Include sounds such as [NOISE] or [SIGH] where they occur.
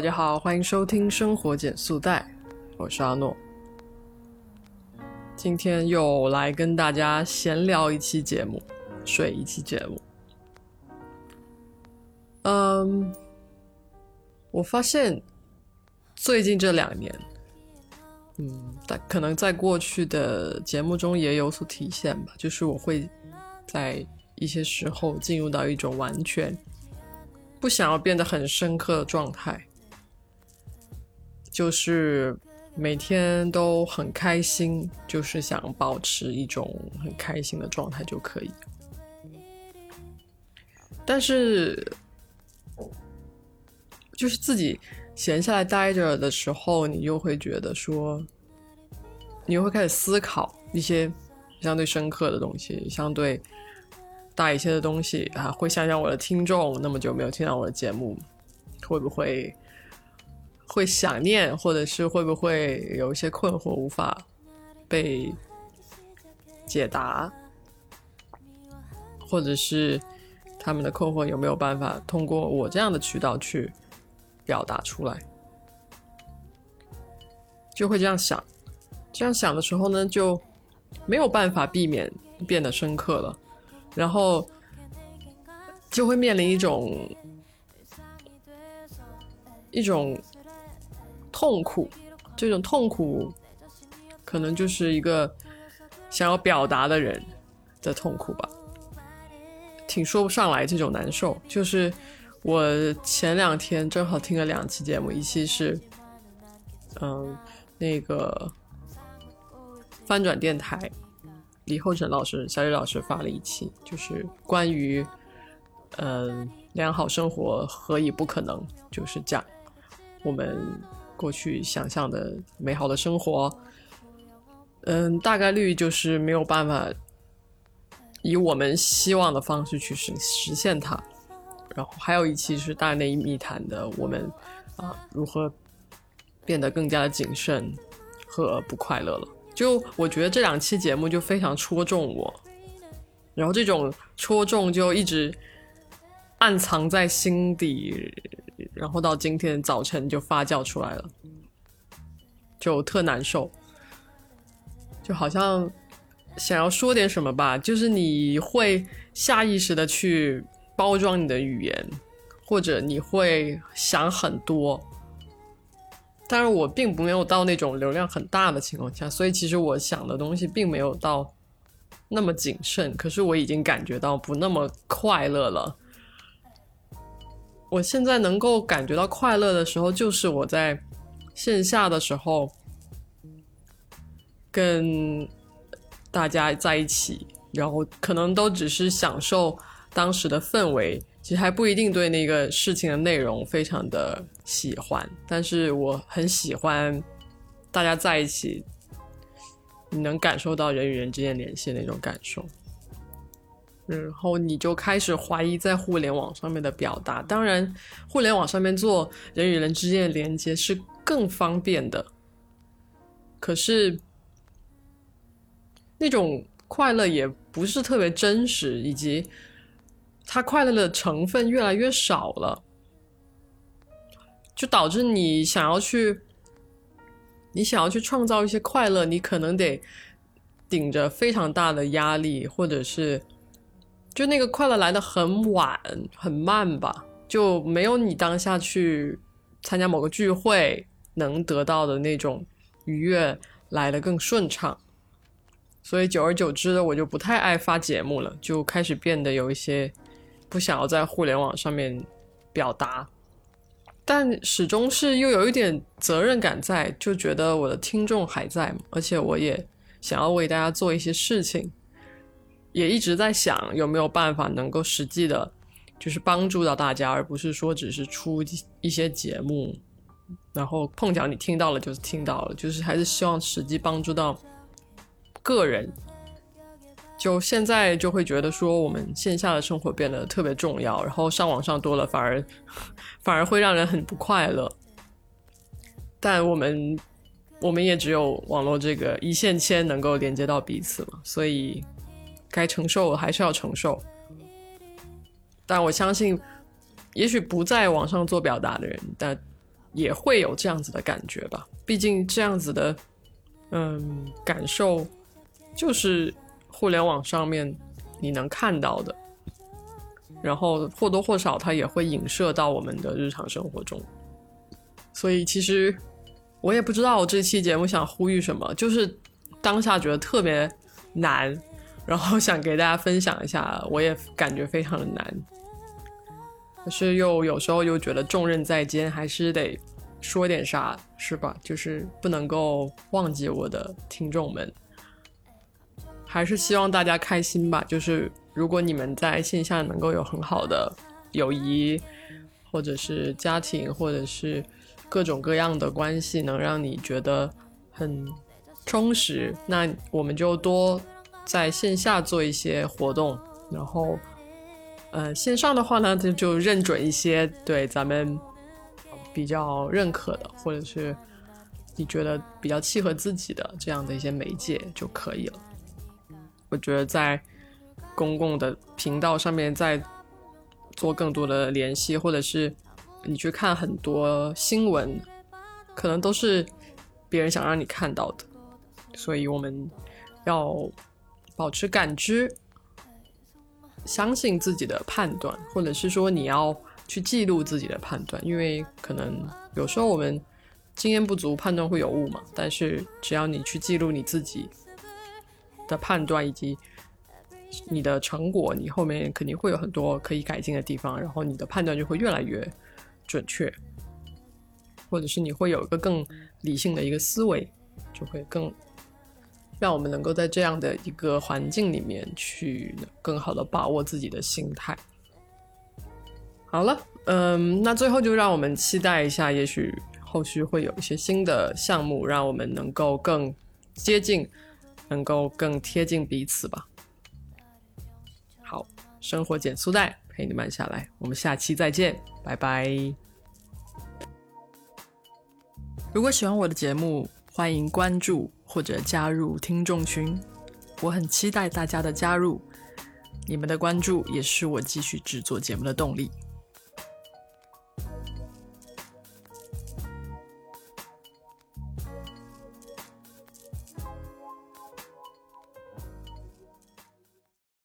大家好，欢迎收听《生活减速带》，我是阿诺。今天又来跟大家闲聊一期节目，睡一期节目。嗯，我发现最近这两年，嗯，但可能在过去的节目中也有所体现吧，就是我会在一些时候进入到一种完全不想要变得很深刻的状态，就是。每天都很开心，就是想保持一种很开心的状态就可以。但是，就是自己闲下来待着的时候，你又会觉得说，你又会开始思考一些相对深刻的东西，相对大一些的东西啊，会想想我的听众那么久没有听到我的节目，会不会？会想念，或者是会不会有一些困惑无法被解答，或者是他们的困惑有没有办法通过我这样的渠道去表达出来？就会这样想，这样想的时候呢，就没有办法避免变得深刻了，然后就会面临一种一种。痛苦，这种痛苦，可能就是一个想要表达的人的痛苦吧，挺说不上来这种难受。就是我前两天正好听了两期节目，一期是，嗯，那个翻转电台李厚成老师、小雨老师发了一期，就是关于，嗯，良好生活何以不可能，就是讲我们。过去想象的美好的生活，嗯，大概率就是没有办法以我们希望的方式去实实现它。然后还有一期是大内密谈的，我们啊如何变得更加的谨慎和不快乐了。就我觉得这两期节目就非常戳中我，然后这种戳中就一直暗藏在心底。然后到今天早晨就发酵出来了，就特难受，就好像想要说点什么吧，就是你会下意识的去包装你的语言，或者你会想很多。但是我并不没有到那种流量很大的情况下，所以其实我想的东西并没有到那么谨慎，可是我已经感觉到不那么快乐了。我现在能够感觉到快乐的时候，就是我在线下的时候，跟大家在一起，然后可能都只是享受当时的氛围，其实还不一定对那个事情的内容非常的喜欢，但是我很喜欢大家在一起，你能感受到人与人之间联系的那种感受。然后你就开始怀疑在互联网上面的表达。当然，互联网上面做人与人之间的连接是更方便的，可是那种快乐也不是特别真实，以及它快乐的成分越来越少了，就导致你想要去，你想要去创造一些快乐，你可能得顶着非常大的压力，或者是。就那个快乐来的很晚很慢吧，就没有你当下去参加某个聚会能得到的那种愉悦来的更顺畅，所以久而久之的我就不太爱发节目了，就开始变得有一些不想要在互联网上面表达，但始终是又有一点责任感在，就觉得我的听众还在，而且我也想要为大家做一些事情。也一直在想有没有办法能够实际的，就是帮助到大家，而不是说只是出一些节目，然后碰巧你听到了就是听到了，就是还是希望实际帮助到个人。就现在就会觉得说，我们线下的生活变得特别重要，然后上网上多了，反而 [LAUGHS] 反而会让人很不快乐。但我们我们也只有网络这个一线牵能够连接到彼此嘛，所以。该承受的还是要承受，但我相信，也许不在网上做表达的人，但也会有这样子的感觉吧。毕竟这样子的，嗯，感受就是互联网上面你能看到的，然后或多或少它也会影射到我们的日常生活中。所以其实我也不知道我这期节目想呼吁什么，就是当下觉得特别难，然后想给大家分享一下，我也感觉非常的难。可是又有时候又觉得重任在肩，还是得说点啥，是吧？就是不能够忘记我的听众们，还是希望大家开心吧。就是如果你们在线下能够有很好的友谊，或者是家庭，或者是各种各样的关系，能让你觉得很充实，那我们就多在线下做一些活动，然后。呃，线上的话呢，就就认准一些对咱们比较认可的，或者是你觉得比较契合自己的这样的一些媒介就可以了。我觉得在公共的频道上面再做更多的联系，或者是你去看很多新闻，可能都是别人想让你看到的，所以我们要保持感知。相信自己的判断，或者是说你要去记录自己的判断，因为可能有时候我们经验不足，判断会有误嘛。但是只要你去记录你自己的判断以及你的成果，你后面肯定会有很多可以改进的地方，然后你的判断就会越来越准确，或者是你会有一个更理性的一个思维，就会更。让我们能够在这样的一个环境里面去更好的把握自己的心态。好了，嗯，那最后就让我们期待一下，也许后续会有一些新的项目，让我们能够更接近，能够更贴近彼此吧。好，生活减速带陪你慢下来，我们下期再见，拜拜。如果喜欢我的节目，欢迎关注或者加入听众群，我很期待大家的加入，你们的关注也是我继续制作节目的动力。